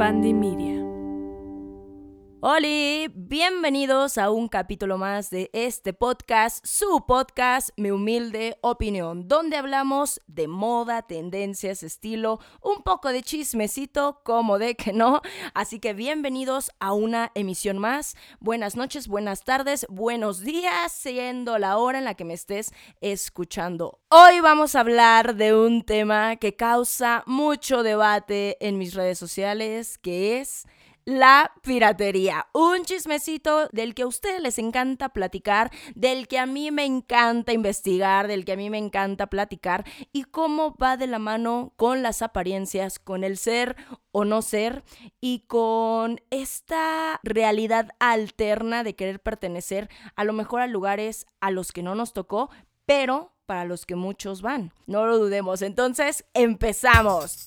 Media. Hola, bienvenidos a un capítulo más de este podcast, su podcast, mi humilde opinión, donde hablamos de moda, tendencias, estilo, un poco de chismecito, como de que no. Así que bienvenidos a una emisión más. Buenas noches, buenas tardes, buenos días, siendo la hora en la que me estés escuchando. Hoy vamos a hablar de un tema que causa mucho debate en mis redes sociales, que es la piratería. Un chismecito del que a ustedes les encanta platicar, del que a mí me encanta investigar, del que a mí me encanta platicar y cómo va de la mano con las apariencias, con el ser o no ser y con esta realidad alterna de querer pertenecer a lo mejor a lugares a los que no nos tocó, pero para los que muchos van. No lo dudemos. Entonces, empezamos.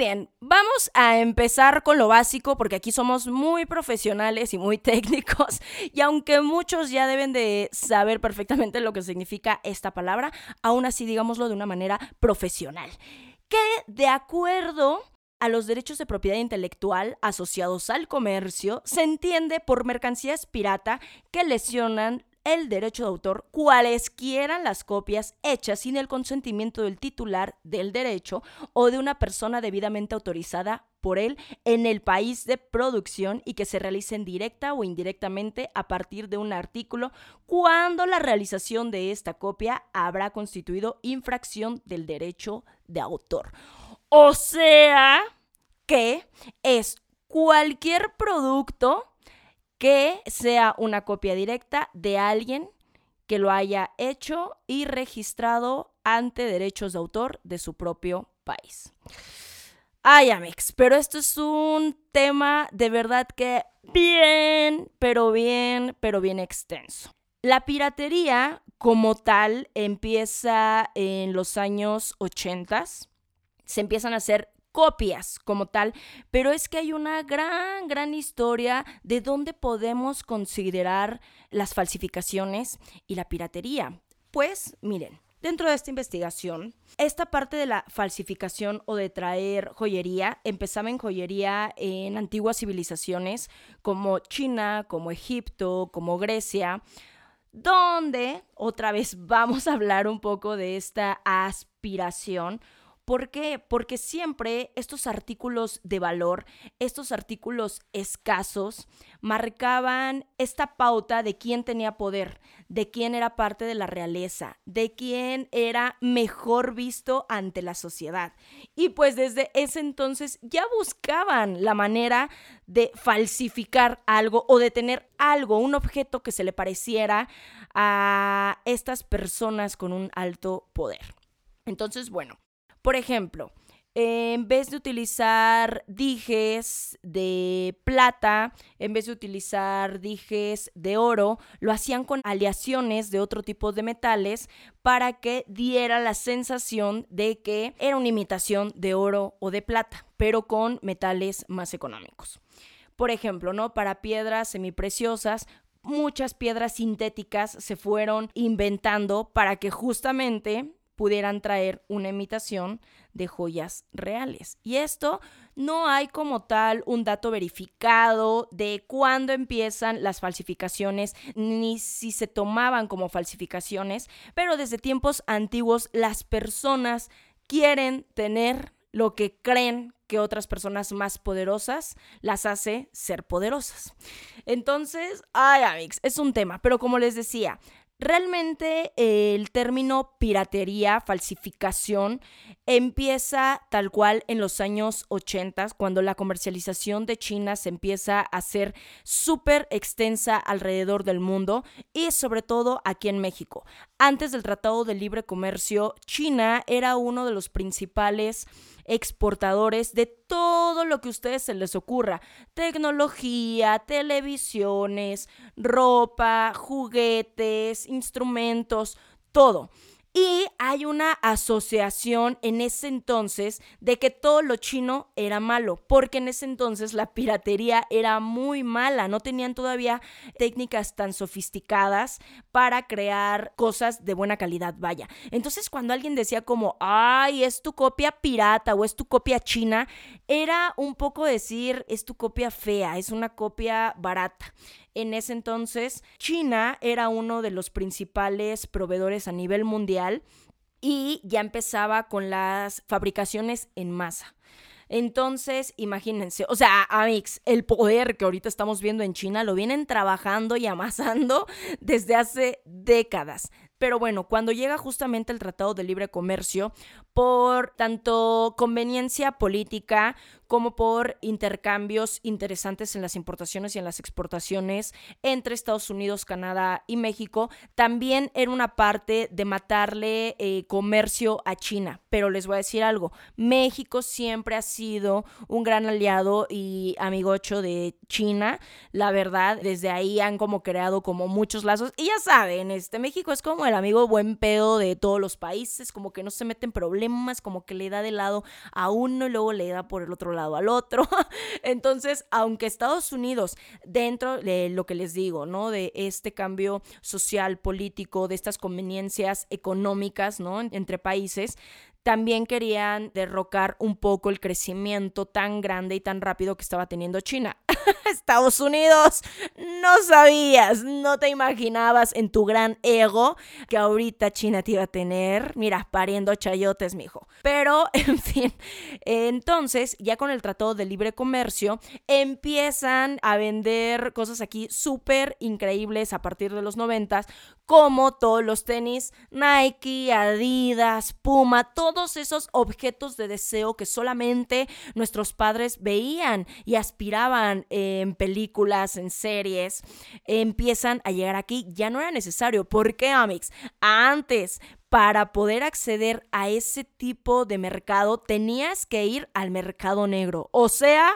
Bien, vamos a empezar con lo básico porque aquí somos muy profesionales y muy técnicos y aunque muchos ya deben de saber perfectamente lo que significa esta palabra, aún así digámoslo de una manera profesional. Que de acuerdo a los derechos de propiedad intelectual asociados al comercio se entiende por mercancías pirata que lesionan el derecho de autor cualesquiera las copias hechas sin el consentimiento del titular del derecho o de una persona debidamente autorizada por él en el país de producción y que se realicen directa o indirectamente a partir de un artículo cuando la realización de esta copia habrá constituido infracción del derecho de autor. O sea que es cualquier producto que sea una copia directa de alguien que lo haya hecho y registrado ante derechos de autor de su propio país. Ay, Amix, pero esto es un tema de verdad que bien, pero bien, pero bien extenso. La piratería como tal empieza en los años 80. Se empiezan a hacer copias como tal, pero es que hay una gran, gran historia de dónde podemos considerar las falsificaciones y la piratería. Pues miren, dentro de esta investigación, esta parte de la falsificación o de traer joyería empezaba en joyería en antiguas civilizaciones como China, como Egipto, como Grecia, donde otra vez vamos a hablar un poco de esta aspiración ¿Por qué? Porque siempre estos artículos de valor, estos artículos escasos, marcaban esta pauta de quién tenía poder, de quién era parte de la realeza, de quién era mejor visto ante la sociedad. Y pues desde ese entonces ya buscaban la manera de falsificar algo o de tener algo, un objeto que se le pareciera a estas personas con un alto poder. Entonces, bueno, por ejemplo, en vez de utilizar dijes de plata, en vez de utilizar dijes de oro, lo hacían con aleaciones de otro tipo de metales para que diera la sensación de que era una imitación de oro o de plata, pero con metales más económicos. Por ejemplo, ¿no? Para piedras semipreciosas, muchas piedras sintéticas se fueron inventando para que justamente pudieran traer una imitación de joyas reales. Y esto no hay como tal un dato verificado de cuándo empiezan las falsificaciones, ni si se tomaban como falsificaciones, pero desde tiempos antiguos las personas quieren tener lo que creen que otras personas más poderosas las hace ser poderosas. Entonces, ay, Amix, es un tema, pero como les decía, Realmente el término piratería, falsificación, empieza tal cual en los años 80, cuando la comercialización de China se empieza a hacer súper extensa alrededor del mundo y sobre todo aquí en México. Antes del Tratado de Libre Comercio, China era uno de los principales exportadores de todo lo que a ustedes se les ocurra. Tecnología, televisiones, ropa, juguetes, instrumentos, todo. Y hay una asociación en ese entonces de que todo lo chino era malo, porque en ese entonces la piratería era muy mala, no tenían todavía técnicas tan sofisticadas para crear cosas de buena calidad, vaya. Entonces cuando alguien decía como, ay, es tu copia pirata o es tu copia china, era un poco decir, es tu copia fea, es una copia barata. En ese entonces, China era uno de los principales proveedores a nivel mundial y ya empezaba con las fabricaciones en masa. Entonces, imagínense, o sea, Amix, el poder que ahorita estamos viendo en China lo vienen trabajando y amasando desde hace décadas. Pero bueno, cuando llega justamente el Tratado de Libre Comercio, por tanto conveniencia política como por intercambios interesantes en las importaciones y en las exportaciones entre Estados Unidos, Canadá y México, también era una parte de matarle eh, comercio a China. Pero les voy a decir algo, México siempre ha sido un gran aliado y amigocho de China, la verdad, desde ahí han como creado como muchos lazos y ya saben, este México es como el amigo buen pedo de todos los países, como que no se meten problemas, como que le da de lado a uno y luego le da por el otro lado al otro. Entonces, aunque Estados Unidos, dentro de lo que les digo, ¿no? De este cambio social, político, de estas conveniencias económicas, ¿no? Entre países, también querían derrocar un poco el crecimiento tan grande y tan rápido que estaba teniendo China. Estados Unidos, no sabías, no te imaginabas en tu gran ego que ahorita China te iba a tener, mira, pariendo chayotes, mijo. Pero, en fin, entonces, ya con el Tratado de Libre Comercio, empiezan a vender cosas aquí súper increíbles a partir de los noventas, como todos los tenis Nike, Adidas, Puma, todos esos objetos de deseo que solamente nuestros padres veían y aspiraban en películas, en series, empiezan a llegar aquí. Ya no era necesario. ¿Por qué, Amix? Antes, para poder acceder a ese tipo de mercado, tenías que ir al mercado negro. O sea,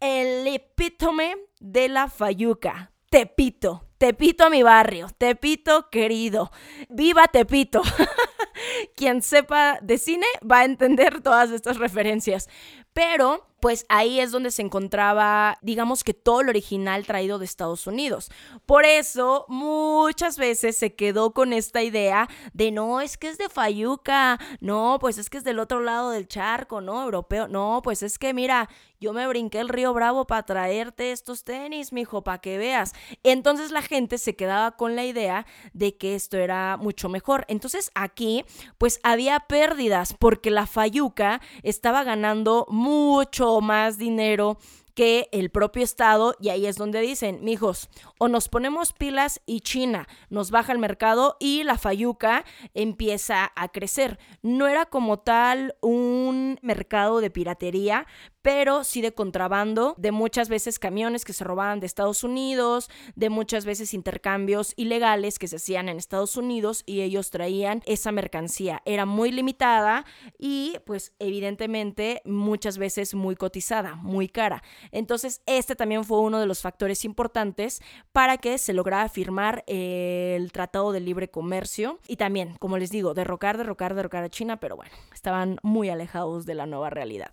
el epítome de la fayuca. Tepito, Tepito mi barrio, Tepito querido, viva Tepito. Quien sepa de cine va a entender todas estas referencias. Pero pues ahí es donde se encontraba, digamos que todo lo original traído de Estados Unidos. Por eso muchas veces se quedó con esta idea de no, es que es de Fayuca, no, pues es que es del otro lado del charco, ¿no? Europeo, no, pues es que mira, yo me brinqué el río Bravo para traerte estos tenis, mijo, para que veas. Entonces la gente se quedaba con la idea de que esto era mucho mejor. Entonces aquí, pues había pérdidas porque la Fayuca estaba ganando mucho más dinero que el propio Estado y ahí es donde dicen, mijos, o nos ponemos pilas y China nos baja el mercado y la Fayuca empieza a crecer. No era como tal un mercado de piratería, pero sí de contrabando, de muchas veces camiones que se robaban de Estados Unidos, de muchas veces intercambios ilegales que se hacían en Estados Unidos y ellos traían esa mercancía. Era muy limitada y pues evidentemente muchas veces muy cotizada, muy cara. Entonces este también fue uno de los factores importantes para que se lograra firmar el Tratado de Libre Comercio y también, como les digo, derrocar, derrocar, derrocar a China, pero bueno, estaban muy alejados de la nueva realidad.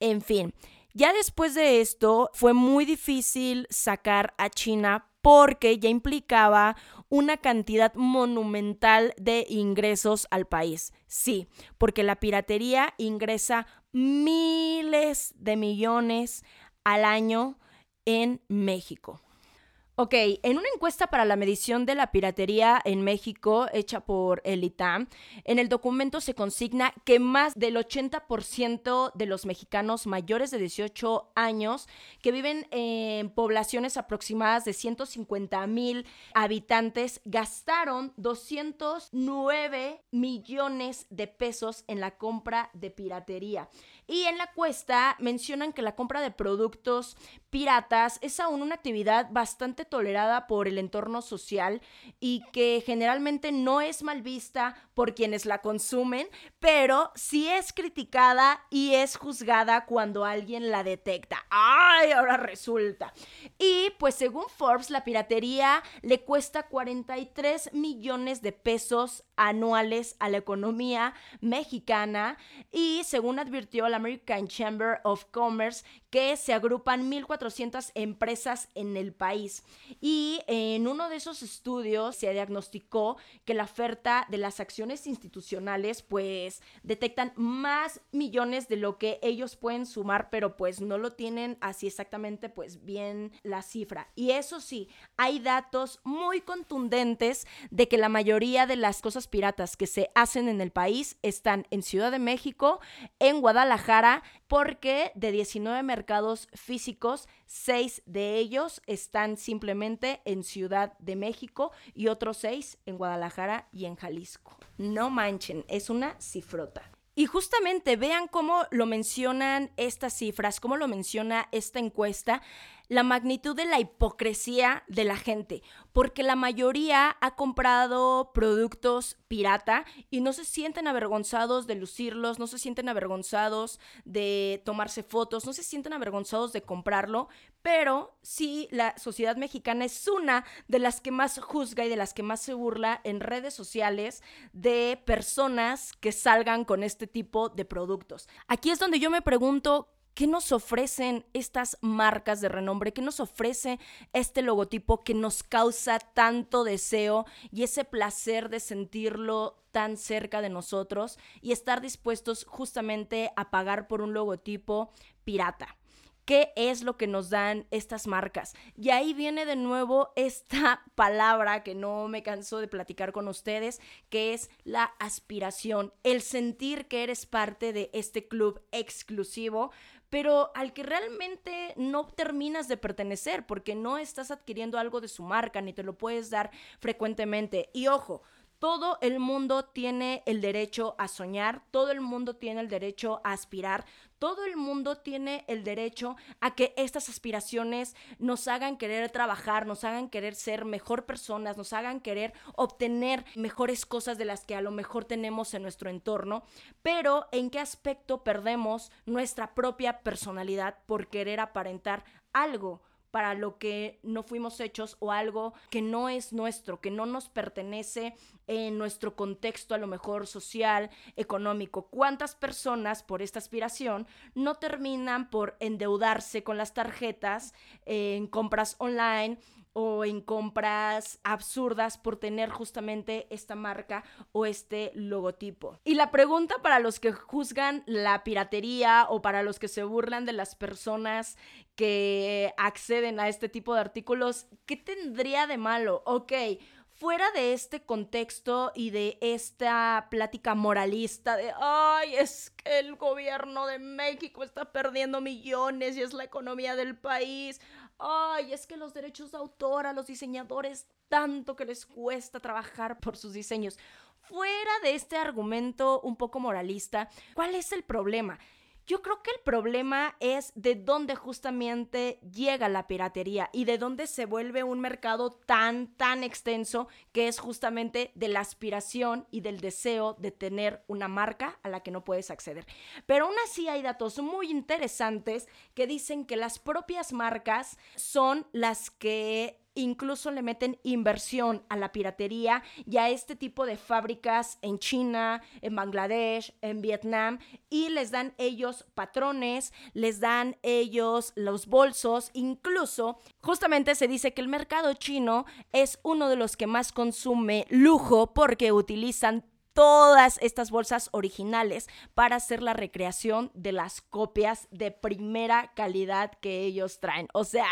En fin, ya después de esto fue muy difícil sacar a China porque ya implicaba una cantidad monumental de ingresos al país. Sí, porque la piratería ingresa miles de millones al año en México. Ok, en una encuesta para la medición de la piratería en México hecha por el ITAM, en el documento se consigna que más del 80% de los mexicanos mayores de 18 años que viven en poblaciones aproximadas de 150 mil habitantes gastaron 209 millones de pesos en la compra de piratería. Y en la encuesta mencionan que la compra de productos piratas es aún una actividad bastante tolerada por el entorno social y que generalmente no es mal vista por quienes la consumen, pero sí es criticada y es juzgada cuando alguien la detecta. ¡Ay! Ahora resulta. Y pues según Forbes, la piratería le cuesta 43 millones de pesos anuales a la economía mexicana y según advirtió la American Chamber of Commerce que se agrupan 1.400 empresas en el país. Y en uno de esos estudios se diagnosticó que la oferta de las acciones institucionales pues detectan más millones de lo que ellos pueden sumar, pero pues no lo tienen así exactamente pues bien la cifra. Y eso sí, hay datos muy contundentes de que la mayoría de las cosas piratas que se hacen en el país están en Ciudad de México, en Guadalajara, porque de 19 mercados físicos, 6 de ellos están simplemente en Ciudad de México y otros 6 en Guadalajara y en Jalisco. No manchen, es una cifrota. Y justamente vean cómo lo mencionan estas cifras, cómo lo menciona esta encuesta la magnitud de la hipocresía de la gente, porque la mayoría ha comprado productos pirata y no se sienten avergonzados de lucirlos, no se sienten avergonzados de tomarse fotos, no se sienten avergonzados de comprarlo, pero sí la sociedad mexicana es una de las que más juzga y de las que más se burla en redes sociales de personas que salgan con este tipo de productos. Aquí es donde yo me pregunto, ¿Qué nos ofrecen estas marcas de renombre? ¿Qué nos ofrece este logotipo que nos causa tanto deseo y ese placer de sentirlo tan cerca de nosotros y estar dispuestos justamente a pagar por un logotipo pirata? ¿Qué es lo que nos dan estas marcas? Y ahí viene de nuevo esta palabra que no me canso de platicar con ustedes, que es la aspiración, el sentir que eres parte de este club exclusivo, pero al que realmente no terminas de pertenecer porque no estás adquiriendo algo de su marca ni te lo puedes dar frecuentemente. Y ojo, todo el mundo tiene el derecho a soñar, todo el mundo tiene el derecho a aspirar, todo el mundo tiene el derecho a que estas aspiraciones nos hagan querer trabajar, nos hagan querer ser mejor personas, nos hagan querer obtener mejores cosas de las que a lo mejor tenemos en nuestro entorno, pero ¿en qué aspecto perdemos nuestra propia personalidad por querer aparentar algo? Para lo que no fuimos hechos o algo que no es nuestro, que no nos pertenece en nuestro contexto a lo mejor social, económico. ¿Cuántas personas por esta aspiración no terminan por endeudarse con las tarjetas en compras online? O en compras absurdas por tener justamente esta marca o este logotipo. Y la pregunta para los que juzgan la piratería o para los que se burlan de las personas que acceden a este tipo de artículos, ¿qué tendría de malo? Ok, fuera de este contexto y de esta plática moralista de, ay, es que el gobierno de México está perdiendo millones y es la economía del país, ay, es que los derechos de autor a los diseñadores, tanto que les cuesta trabajar por sus diseños. Fuera de este argumento un poco moralista, ¿cuál es el problema? Yo creo que el problema es de dónde justamente llega la piratería y de dónde se vuelve un mercado tan, tan extenso que es justamente de la aspiración y del deseo de tener una marca a la que no puedes acceder. Pero aún así hay datos muy interesantes que dicen que las propias marcas son las que incluso le meten inversión a la piratería y a este tipo de fábricas en China, en Bangladesh, en Vietnam y les dan ellos patrones, les dan ellos los bolsos, incluso justamente se dice que el mercado chino es uno de los que más consume lujo porque utilizan todas estas bolsas originales para hacer la recreación de las copias de primera calidad que ellos traen. O sea,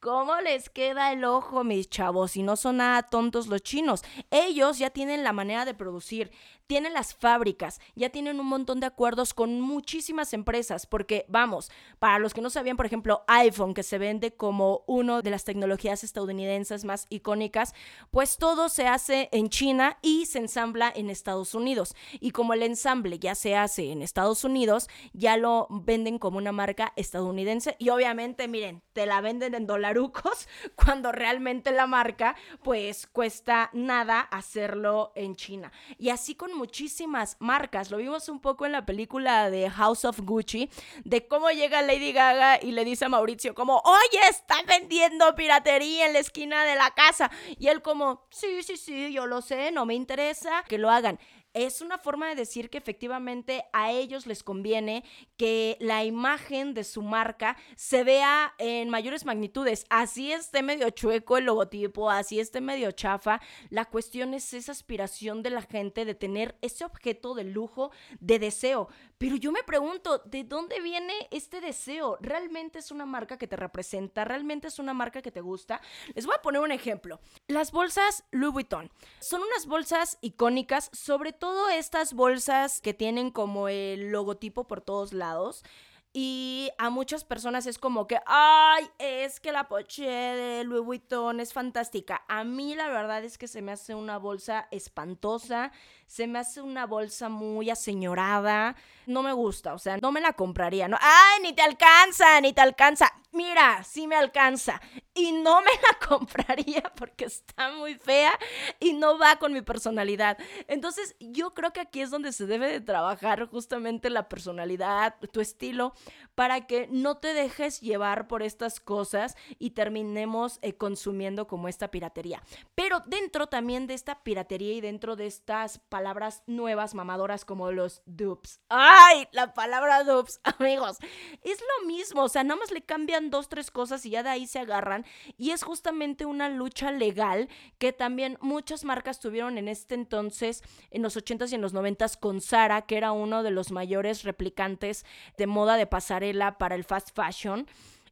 ¿Cómo les queda el ojo, mis chavos? Y no son nada tontos los chinos. Ellos ya tienen la manera de producir, tienen las fábricas, ya tienen un montón de acuerdos con muchísimas empresas, porque vamos, para los que no sabían, por ejemplo, iPhone, que se vende como una de las tecnologías estadounidenses más icónicas, pues todo se hace en China y se ensambla en Estados Unidos. Y como el ensamble ya se hace en Estados Unidos, ya lo venden como una marca estadounidense y obviamente, miren, te la venden en dólares cuando realmente la marca pues cuesta nada hacerlo en China. Y así con muchísimas marcas. Lo vimos un poco en la película de House of Gucci, de cómo llega Lady Gaga y le dice a Mauricio como, oye, está vendiendo piratería en la esquina de la casa. Y él como, sí, sí, sí, yo lo sé, no me interesa que lo hagan es una forma de decir que efectivamente a ellos les conviene que la imagen de su marca se vea en mayores magnitudes. Así esté medio chueco el logotipo, así esté medio chafa. La cuestión es esa aspiración de la gente de tener ese objeto de lujo, de deseo. Pero yo me pregunto, ¿de dónde viene este deseo? ¿Realmente es una marca que te representa? ¿Realmente es una marca que te gusta? Les voy a poner un ejemplo. Las bolsas Louis Vuitton son unas bolsas icónicas, sobre todo estas bolsas que tienen como el logotipo por todos lados. Y a muchas personas es como que, ay, es que la poche de Louis Vuitton es fantástica. A mí la verdad es que se me hace una bolsa espantosa se me hace una bolsa muy aseñorada. No me gusta, o sea, no me la compraría. No, ¡Ay, ni te alcanza, ni te alcanza! Mira, sí me alcanza. Y no me la compraría porque está muy fea y no va con mi personalidad. Entonces, yo creo que aquí es donde se debe de trabajar justamente la personalidad, tu estilo, para que no te dejes llevar por estas cosas y terminemos eh, consumiendo como esta piratería. Pero dentro también de esta piratería y dentro de estas palabras nuevas, mamadoras como los dupes. ¡Ay! La palabra dupes, amigos. Es lo mismo, o sea, nada más le cambian dos, tres cosas y ya de ahí se agarran. Y es justamente una lucha legal que también muchas marcas tuvieron en este entonces, en los 80s y en los 90s, con Sara, que era uno de los mayores replicantes de moda de pasarela para el fast fashion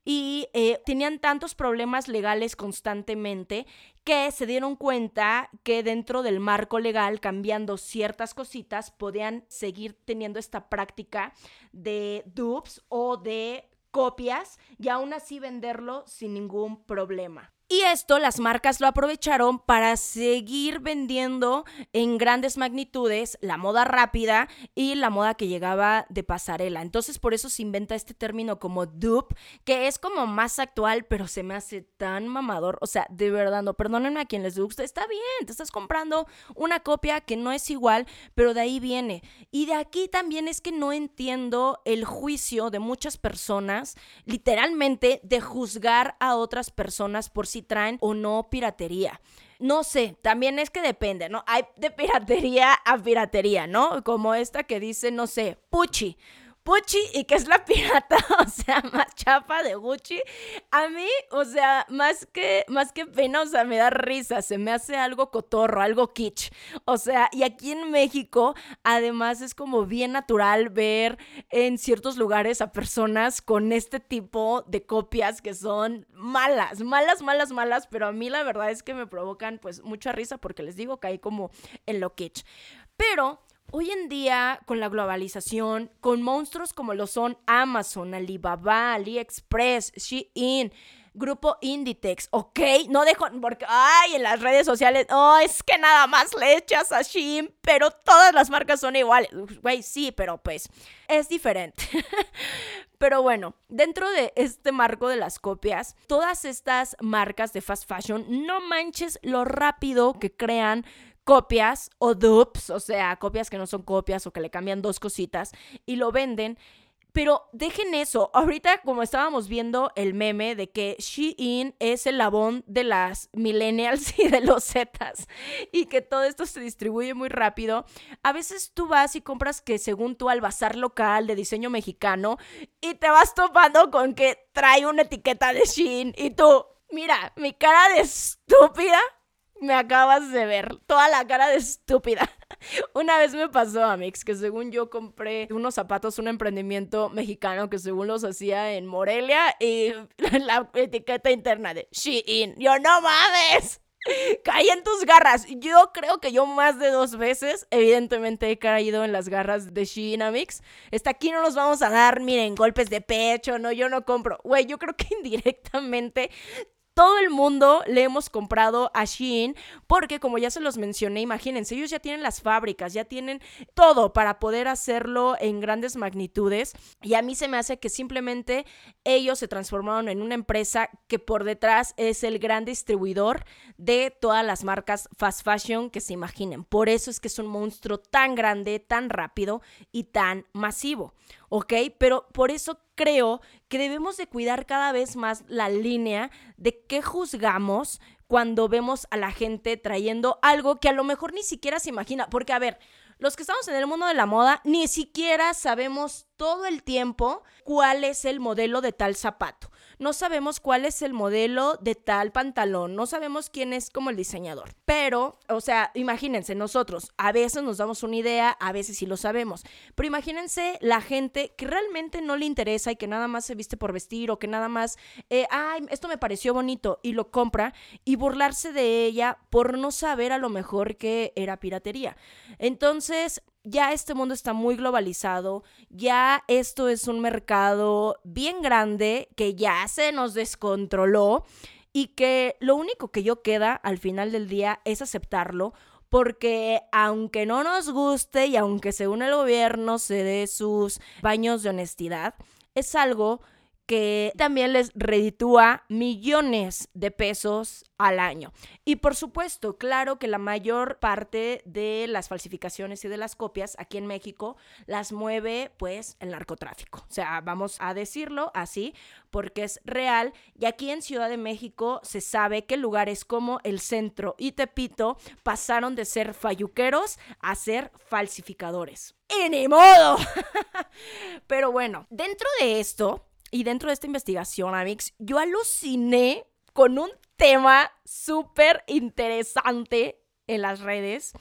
y eh, tenían tantos problemas legales constantemente que se dieron cuenta que dentro del marco legal, cambiando ciertas cositas, podían seguir teniendo esta práctica de dupes o de copias y aún así venderlo sin ningún problema. Y esto las marcas lo aprovecharon para seguir vendiendo en grandes magnitudes la moda rápida y la moda que llegaba de pasarela. Entonces por eso se inventa este término como dupe, que es como más actual, pero se me hace tan mamador. O sea, de verdad, no, perdónenme a quien les guste, está bien, te estás comprando una copia que no es igual, pero de ahí viene. Y de aquí también es que no entiendo el juicio de muchas personas, literalmente, de juzgar a otras personas por si traen o no piratería. No sé, también es que depende, ¿no? Hay de piratería a piratería, ¿no? Como esta que dice, no sé, Puchi. Pucci y que es la pirata, o sea, más chapa de Gucci. A mí, o sea, más que, más que pena, o sea, me da risa, se me hace algo cotorro, algo kitsch. O sea, y aquí en México, además es como bien natural ver en ciertos lugares a personas con este tipo de copias que son malas, malas, malas, malas, pero a mí la verdad es que me provocan pues mucha risa porque les digo que hay como en lo kitsch. Pero Hoy en día, con la globalización, con monstruos como lo son Amazon, Alibaba, AliExpress, Shein, Grupo Inditex, ¿ok? No dejo, porque, ay, en las redes sociales, oh, es que nada más le echas a Shein, pero todas las marcas son iguales. Güey, sí, pero pues es diferente. Pero bueno, dentro de este marco de las copias, todas estas marcas de fast fashion, no manches lo rápido que crean copias o dupes, o sea, copias que no son copias o que le cambian dos cositas y lo venden. Pero dejen eso. Ahorita, como estábamos viendo el meme de que Shein es el labón de las millennials y de los Zetas y que todo esto se distribuye muy rápido, a veces tú vas y compras que según tú al bazar local de diseño mexicano y te vas topando con que trae una etiqueta de Shein y tú, mira, mi cara de estúpida me acabas de ver toda la cara de estúpida. Una vez me pasó, Amix, que según yo compré unos zapatos, un emprendimiento mexicano que según los hacía en Morelia y la etiqueta interna de Shein. Yo, no mames. Caí en tus garras. Yo creo que yo más de dos veces, evidentemente, he caído en las garras de Shein Amix. Está aquí no nos vamos a dar, miren, golpes de pecho, no, yo no compro. Güey, yo creo que indirectamente todo el mundo le hemos comprado a Shein porque como ya se los mencioné, imagínense, ellos ya tienen las fábricas, ya tienen todo para poder hacerlo en grandes magnitudes y a mí se me hace que simplemente ellos se transformaron en una empresa que por detrás es el gran distribuidor de todas las marcas fast fashion que se imaginen. Por eso es que es un monstruo tan grande, tan rápido y tan masivo. ¿Ok? Pero por eso creo que debemos de cuidar cada vez más la línea de qué juzgamos cuando vemos a la gente trayendo algo que a lo mejor ni siquiera se imagina. Porque, a ver, los que estamos en el mundo de la moda ni siquiera sabemos todo el tiempo cuál es el modelo de tal zapato no sabemos cuál es el modelo de tal pantalón, no sabemos quién es como el diseñador. Pero, o sea, imagínense, nosotros a veces nos damos una idea, a veces sí lo sabemos, pero imagínense la gente que realmente no le interesa y que nada más se viste por vestir o que nada más, eh, ay, esto me pareció bonito y lo compra y burlarse de ella por no saber a lo mejor que era piratería. Entonces, ya este mundo está muy globalizado, ya esto es un mercado bien grande que ya se nos descontroló y que lo único que yo queda al final del día es aceptarlo porque aunque no nos guste y aunque según el gobierno se dé sus baños de honestidad, es algo que también les reditúa millones de pesos al año. Y por supuesto, claro que la mayor parte de las falsificaciones y de las copias aquí en México las mueve pues el narcotráfico. O sea, vamos a decirlo así porque es real. Y aquí en Ciudad de México se sabe que lugares como el centro y Tepito pasaron de ser falluqueros a ser falsificadores. ¡Y ni modo! Pero bueno, dentro de esto y dentro de esta investigación, Amix, yo aluciné con un tema súper interesante en las redes.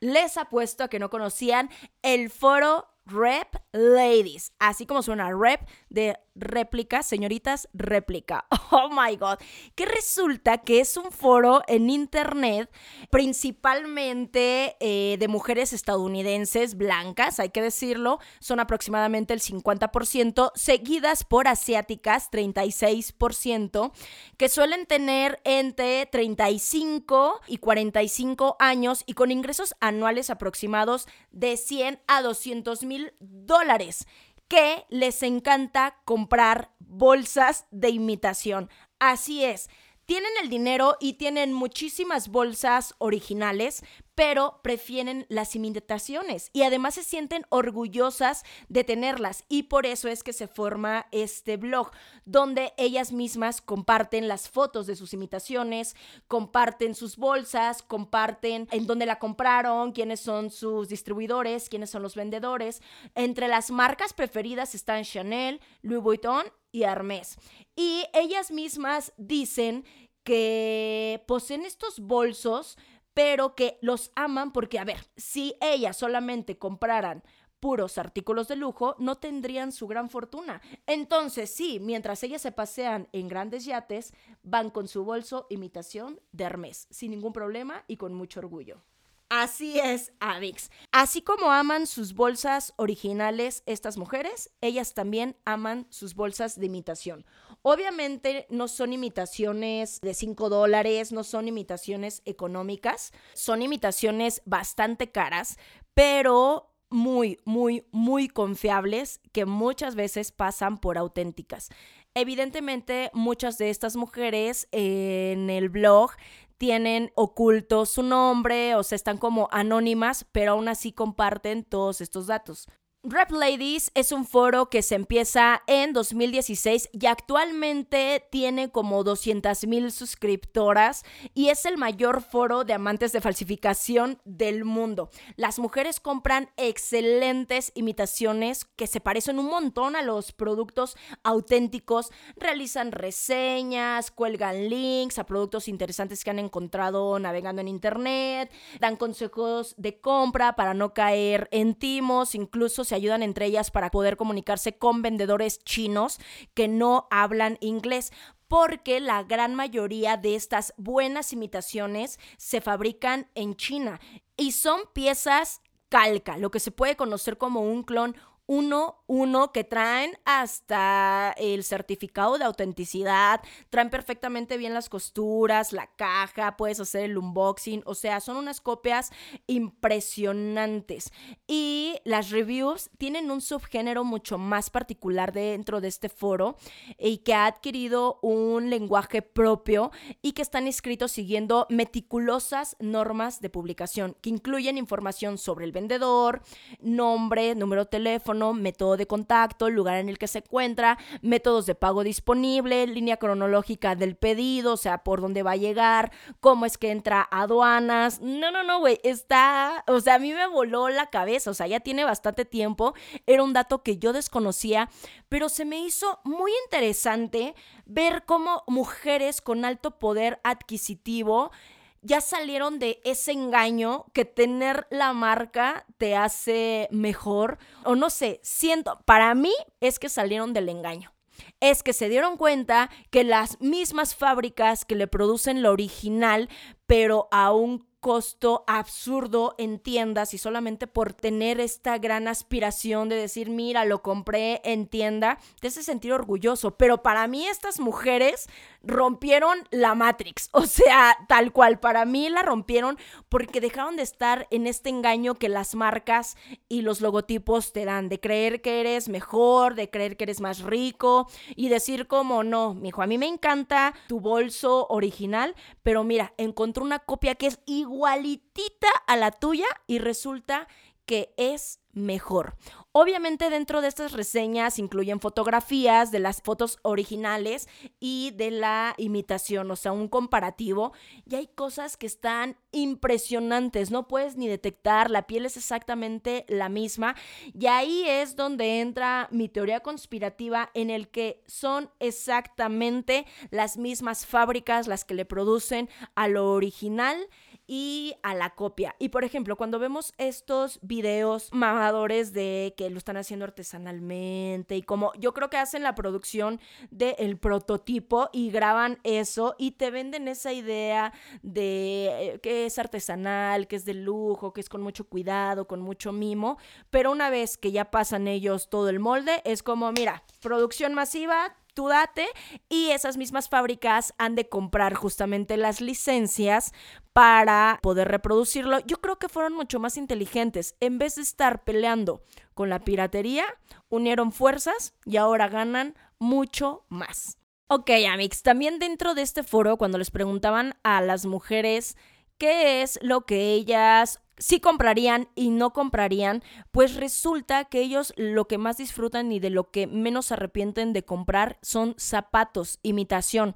Les apuesto a que no conocían el foro Rep Ladies, así como suena rep de réplica, señoritas, réplica. Oh my god, que resulta que es un foro en internet principalmente eh, de mujeres estadounidenses blancas, hay que decirlo, son aproximadamente el 50%, seguidas por asiáticas, 36%, que suelen tener entre 35 y 45 años y con ingresos anuales aproximados de 100 a 200 mil dólares que les encanta comprar bolsas de imitación. Así es, tienen el dinero y tienen muchísimas bolsas originales, pero prefieren las imitaciones y además se sienten orgullosas de tenerlas y por eso es que se forma este blog donde ellas mismas comparten las fotos de sus imitaciones, comparten sus bolsas, comparten en dónde la compraron, quiénes son sus distribuidores, quiénes son los vendedores. Entre las marcas preferidas están Chanel, Louis Vuitton y Hermès. Y ellas mismas dicen que poseen estos bolsos pero que los aman porque, a ver, si ellas solamente compraran puros artículos de lujo, no tendrían su gran fortuna. Entonces, sí, mientras ellas se pasean en grandes yates, van con su bolso imitación de Hermes, sin ningún problema y con mucho orgullo. Así es, Avix. Así como aman sus bolsas originales estas mujeres, ellas también aman sus bolsas de imitación. Obviamente no son imitaciones de 5 dólares, no son imitaciones económicas, son imitaciones bastante caras, pero muy, muy, muy confiables que muchas veces pasan por auténticas. Evidentemente, muchas de estas mujeres en el blog tienen oculto su nombre o se están como anónimas, pero aún así comparten todos estos datos. Rap Ladies es un foro que se empieza en 2016 y actualmente tiene como 200 mil suscriptoras y es el mayor foro de amantes de falsificación del mundo. Las mujeres compran excelentes imitaciones que se parecen un montón a los productos auténticos, realizan reseñas, cuelgan links a productos interesantes que han encontrado navegando en internet, dan consejos de compra para no caer en timos, incluso se ayudan entre ellas para poder comunicarse con vendedores chinos que no hablan inglés porque la gran mayoría de estas buenas imitaciones se fabrican en China y son piezas calca, lo que se puede conocer como un clon uno, uno que traen hasta el certificado de autenticidad, traen perfectamente bien las costuras, la caja, puedes hacer el unboxing, o sea, son unas copias impresionantes. Y las reviews tienen un subgénero mucho más particular dentro de este foro y que ha adquirido un lenguaje propio y que están escritos siguiendo meticulosas normas de publicación que incluyen información sobre el vendedor, nombre, número de teléfono, método de contacto, lugar en el que se encuentra, métodos de pago disponible, línea cronológica del pedido, o sea, por dónde va a llegar, cómo es que entra a aduanas. No, no, no, güey, está, o sea, a mí me voló la cabeza, o sea, ya tiene bastante tiempo, era un dato que yo desconocía, pero se me hizo muy interesante ver cómo mujeres con alto poder adquisitivo ya salieron de ese engaño que tener la marca te hace mejor. O no sé, siento, para mí es que salieron del engaño. Es que se dieron cuenta que las mismas fábricas que le producen lo original, pero a un costo absurdo en tiendas y solamente por tener esta gran aspiración de decir, mira, lo compré en tienda, te hace sentir orgulloso. Pero para mí estas mujeres rompieron la Matrix, o sea, tal cual, para mí la rompieron porque dejaron de estar en este engaño que las marcas y los logotipos te dan, de creer que eres mejor, de creer que eres más rico y decir como no, mijo, a mí me encanta tu bolso original, pero mira, encontré una copia que es igual igualitita a la tuya y resulta que es mejor. Obviamente dentro de estas reseñas incluyen fotografías de las fotos originales y de la imitación, o sea, un comparativo. Y hay cosas que están impresionantes, no puedes ni detectar, la piel es exactamente la misma. Y ahí es donde entra mi teoría conspirativa en el que son exactamente las mismas fábricas las que le producen a lo original y a la copia. Y por ejemplo, cuando vemos estos videos mamadores de que lo están haciendo artesanalmente y como yo creo que hacen la producción del prototipo y graban eso y te venden esa idea de eh, que es artesanal, que es de lujo, que es con mucho cuidado, con mucho mimo, pero una vez que ya pasan ellos todo el molde, es como, mira, producción masiva, y esas mismas fábricas han de comprar justamente las licencias para poder reproducirlo. Yo creo que fueron mucho más inteligentes. En vez de estar peleando con la piratería, unieron fuerzas y ahora ganan mucho más. Ok, Amix, también dentro de este foro, cuando les preguntaban a las mujeres qué es lo que ellas sí comprarían y no comprarían, pues resulta que ellos lo que más disfrutan y de lo que menos se arrepienten de comprar son zapatos, imitación.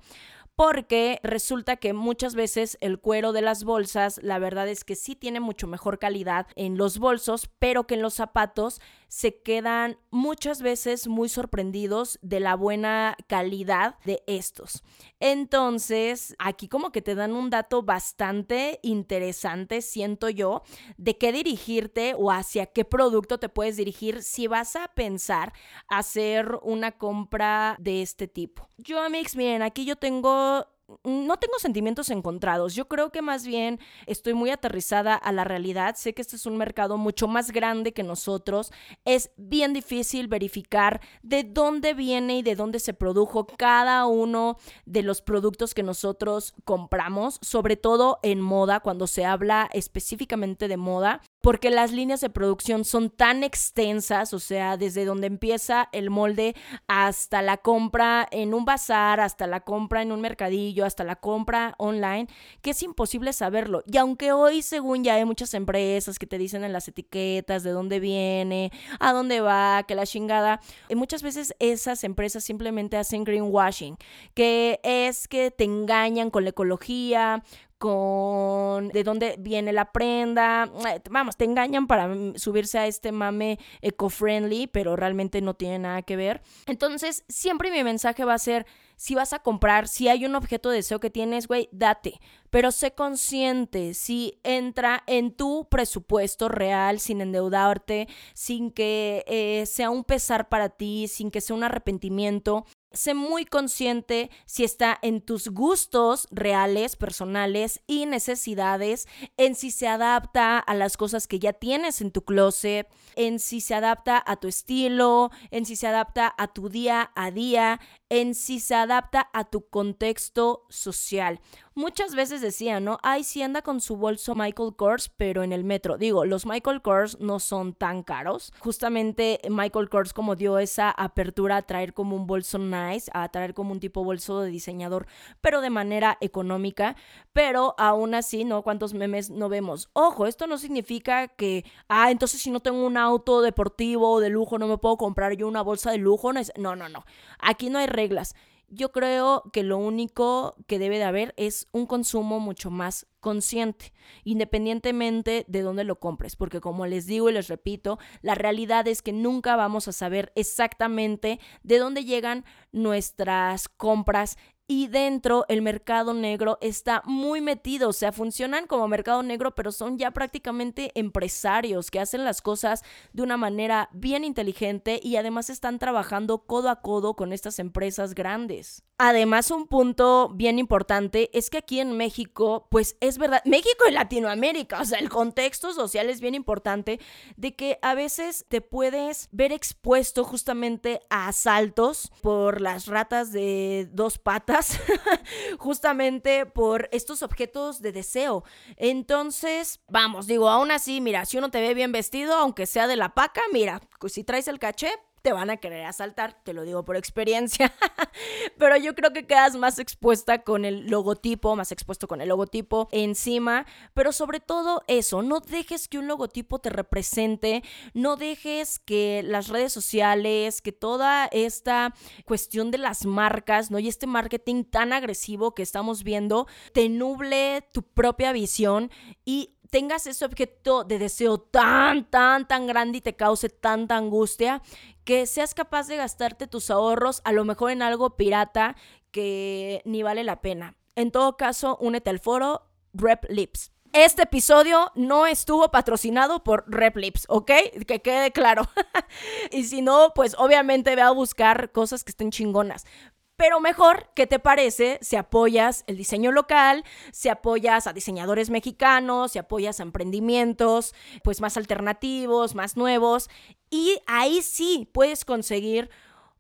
Porque resulta que muchas veces el cuero de las bolsas, la verdad es que sí tiene mucho mejor calidad en los bolsos, pero que en los zapatos se quedan muchas veces muy sorprendidos de la buena calidad de estos. Entonces, aquí como que te dan un dato bastante interesante, siento yo, de qué dirigirte o hacia qué producto te puedes dirigir si vas a pensar hacer una compra de este tipo. Yo, Amix, miren, aquí yo tengo no tengo sentimientos encontrados. Yo creo que más bien estoy muy aterrizada a la realidad. Sé que este es un mercado mucho más grande que nosotros. Es bien difícil verificar de dónde viene y de dónde se produjo cada uno de los productos que nosotros compramos, sobre todo en moda, cuando se habla específicamente de moda. Porque las líneas de producción son tan extensas, o sea, desde donde empieza el molde hasta la compra en un bazar, hasta la compra en un mercadillo, hasta la compra online, que es imposible saberlo. Y aunque hoy, según ya hay muchas empresas que te dicen en las etiquetas de dónde viene, a dónde va, que la chingada, y muchas veces esas empresas simplemente hacen greenwashing, que es que te engañan con la ecología, con de dónde viene la prenda. Eh, vamos, te engañan para subirse a este mame eco-friendly, pero realmente no tiene nada que ver. Entonces, siempre mi mensaje va a ser, si vas a comprar, si hay un objeto de deseo que tienes, güey, date. Pero sé consciente, si entra en tu presupuesto real, sin endeudarte, sin que eh, sea un pesar para ti, sin que sea un arrepentimiento, sé muy consciente si está en tus gustos reales, personales y necesidades, en si se adapta a las cosas que ya tienes en tu closet, en si se adapta a tu estilo, en si se adapta a tu día a día, en si se adapta a tu contexto social muchas veces decían, ¿no? Ay, sí anda con su bolso Michael Kors, pero en el metro. Digo, los Michael Kors no son tan caros. Justamente Michael Kors como dio esa apertura a traer como un bolso nice, a traer como un tipo bolso de diseñador, pero de manera económica. Pero aún así, ¿no? ¿Cuántos memes no vemos? Ojo, esto no significa que, ah, entonces si no tengo un auto deportivo de lujo, no me puedo comprar yo una bolsa de lujo. No, no, no. Aquí no hay reglas yo creo que lo único que debe de haber es un consumo mucho más consciente, independientemente de dónde lo compres, porque como les digo y les repito, la realidad es que nunca vamos a saber exactamente de dónde llegan nuestras compras y dentro el mercado negro está muy metido, o sea, funcionan como mercado negro, pero son ya prácticamente empresarios que hacen las cosas de una manera bien inteligente y además están trabajando codo a codo con estas empresas grandes. Además, un punto bien importante es que aquí en México, pues es verdad, México y Latinoamérica, o sea, el contexto social es bien importante de que a veces te puedes ver expuesto justamente a asaltos por las ratas de dos patas, justamente por estos objetos de deseo. Entonces, vamos, digo, aún así, mira, si uno te ve bien vestido, aunque sea de la paca, mira, pues si traes el caché, te van a querer asaltar, te lo digo por experiencia, pero yo creo que quedas más expuesta con el logotipo, más expuesto con el logotipo encima, pero sobre todo eso, no dejes que un logotipo te represente, no dejes que las redes sociales, que toda esta cuestión de las marcas, ¿no? Y este marketing tan agresivo que estamos viendo, te nuble tu propia visión y tengas ese objeto de deseo tan, tan, tan grande y te cause tanta angustia que seas capaz de gastarte tus ahorros a lo mejor en algo pirata que ni vale la pena. En todo caso, únete al foro Rep Lips. Este episodio no estuvo patrocinado por Rep Lips, ¿ok? Que quede claro. y si no, pues obviamente ve a buscar cosas que estén chingonas. Pero mejor, ¿qué te parece si apoyas el diseño local, si apoyas a diseñadores mexicanos, si apoyas a emprendimientos pues más alternativos, más nuevos y ahí sí puedes conseguir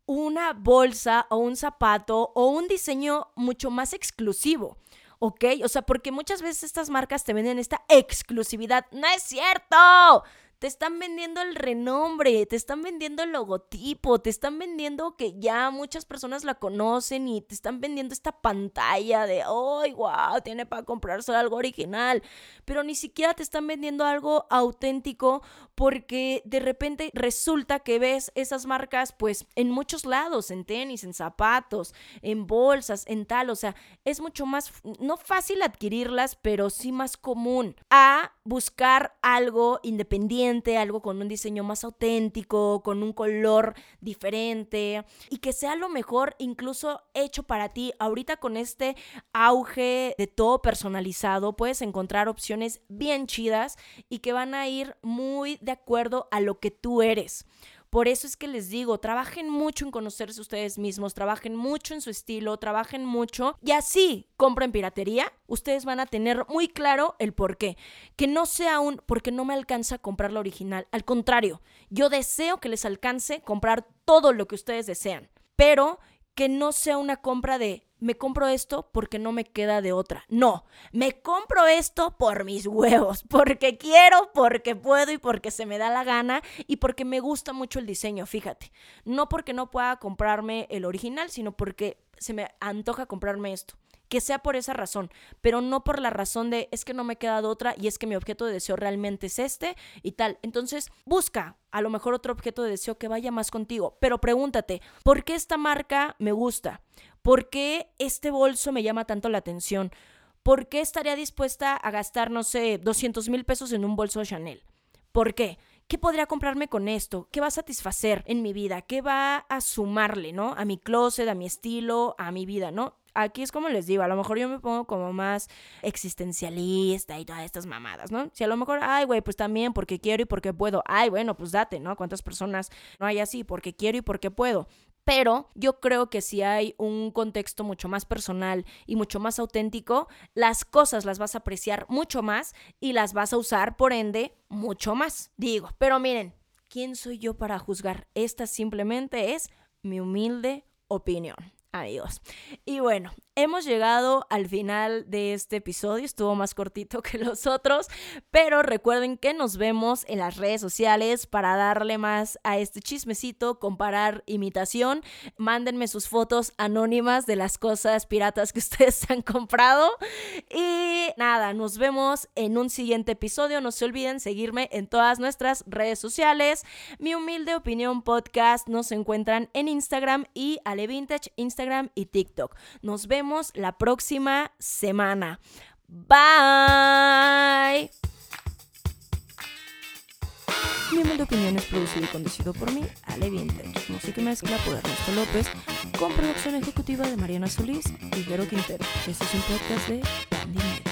una bolsa o un zapato o un diseño mucho más exclusivo. ¿Ok? O sea, porque muchas veces estas marcas te venden esta exclusividad. No es cierto. Te están vendiendo el renombre, te están vendiendo el logotipo, te están vendiendo que ya muchas personas la conocen y te están vendiendo esta pantalla de, ¡ay, wow! Tiene para comprarse algo original. Pero ni siquiera te están vendiendo algo auténtico porque de repente resulta que ves esas marcas pues en muchos lados, en tenis, en zapatos, en bolsas, en tal. O sea, es mucho más, no fácil adquirirlas, pero sí más común a buscar algo independiente algo con un diseño más auténtico, con un color diferente y que sea lo mejor incluso hecho para ti. Ahorita con este auge de todo personalizado puedes encontrar opciones bien chidas y que van a ir muy de acuerdo a lo que tú eres. Por eso es que les digo, trabajen mucho en conocerse ustedes mismos, trabajen mucho en su estilo, trabajen mucho y así compren piratería, ustedes van a tener muy claro el por qué. Que no sea un porque no me alcanza a comprar la original. Al contrario, yo deseo que les alcance comprar todo lo que ustedes desean, pero que no sea una compra de me compro esto porque no me queda de otra. No, me compro esto por mis huevos, porque quiero, porque puedo y porque se me da la gana y porque me gusta mucho el diseño, fíjate. No porque no pueda comprarme el original, sino porque se me antoja comprarme esto que sea por esa razón, pero no por la razón de es que no me queda de otra y es que mi objeto de deseo realmente es este y tal. Entonces, busca a lo mejor otro objeto de deseo que vaya más contigo, pero pregúntate, ¿por qué esta marca me gusta? ¿Por qué este bolso me llama tanto la atención? ¿Por qué estaría dispuesta a gastar, no sé, 200 mil pesos en un bolso Chanel? ¿Por qué? ¿Qué podría comprarme con esto? ¿Qué va a satisfacer en mi vida? ¿Qué va a sumarle, ¿no? A mi closet, a mi estilo, a mi vida, ¿no? Aquí es como les digo, a lo mejor yo me pongo como más existencialista y todas estas mamadas, ¿no? Si a lo mejor, ay, güey, pues también porque quiero y porque puedo. Ay, bueno, pues date, ¿no? ¿Cuántas personas no hay así? Porque quiero y porque puedo. Pero yo creo que si hay un contexto mucho más personal y mucho más auténtico, las cosas las vas a apreciar mucho más y las vas a usar, por ende, mucho más. Digo, pero miren, ¿quién soy yo para juzgar? Esta simplemente es mi humilde opinión. Adiós. Y bueno, hemos llegado al final de este episodio. Estuvo más cortito que los otros, pero recuerden que nos vemos en las redes sociales para darle más a este chismecito, comparar imitación. Mándenme sus fotos anónimas de las cosas piratas que ustedes han comprado. Y nada, nos vemos en un siguiente episodio. No se olviden seguirme en todas nuestras redes sociales. Mi humilde opinión podcast nos encuentran en Instagram y Ale Vintage, Instagram y TikTok. Nos vemos la próxima semana. Bye. Mi de opinión es producido y conducido por mí, Ale Vintage. Música y mezcla por Ernesto López, con producción ejecutiva de Mariana Solís y Jero Quintero. Este es un podcast de Candy